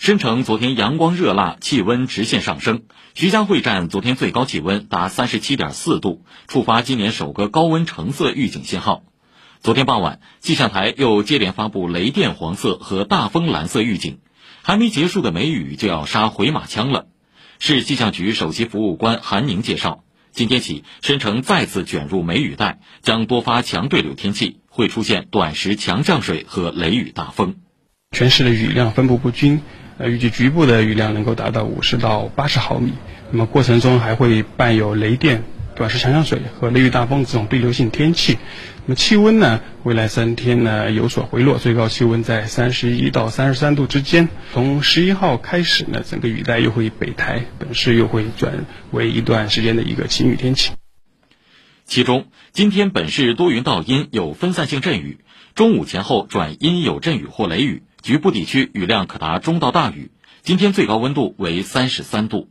申城昨天阳光热辣，气温直线上升。徐家汇站昨天最高气温达三十七点四度，触发今年首个高温橙色预警信号。昨天傍晚，气象台又接连发布雷电黄色和大风蓝色预警，还没结束的梅雨就要杀回马枪了。市气象局首席服务官韩宁介绍，今天起，申城再次卷入梅雨带，将多发强对流天气，会出现短时强降水和雷雨大风。全市的雨量分布不均。预计局部的雨量能够达到五十到八十毫米，那么过程中还会伴有雷电、短时强降水和雷雨大风这种对流性天气。那么气温呢，未来三天呢有所回落，最高气温在三十一到三十三度之间。从十一号开始呢，整个雨带又会北抬，本市又会转为一段时间的一个晴雨天气。其中，今天本市多云到阴，有分散性阵雨，中午前后转阴有阵雨或雷雨。局部地区雨量可达中到大雨，今天最高温度为三十三度。